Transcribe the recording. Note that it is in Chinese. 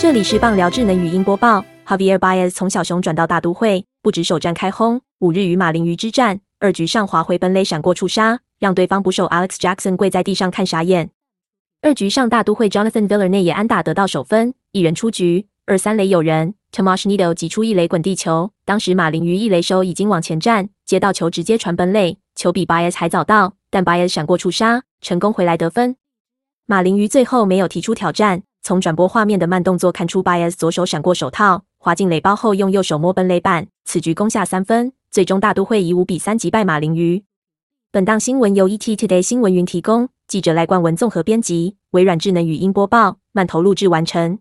这里是棒聊智能语音播报。Javier Baez 从小熊转到大都会，不止首战开轰，五日与马林鱼之战，二局上滑回本垒闪过触杀，让对方捕手 Alex Jackson 跪在地上看傻眼。二局上大都会 Jonathan Villar 内野安打得到首分，一人出局，二三垒有人。Tomas Nido 挤出一垒滚地球，当时马林鱼一垒手已经往前站，接到球直接传本垒，球比 Baez 还早到，但 Baez 闪过触杀，成功回来得分。马林鱼最后没有提出挑战。从转播画面的慢动作看出，Bias 左手闪过手套，滑进垒包后用右手摸奔垒板，此局攻下三分，最终大都会以五比三击败马林鱼。本档新闻由 ET Today 新闻云提供，记者赖冠文综合编辑，微软智能语音播报，慢投录制完成。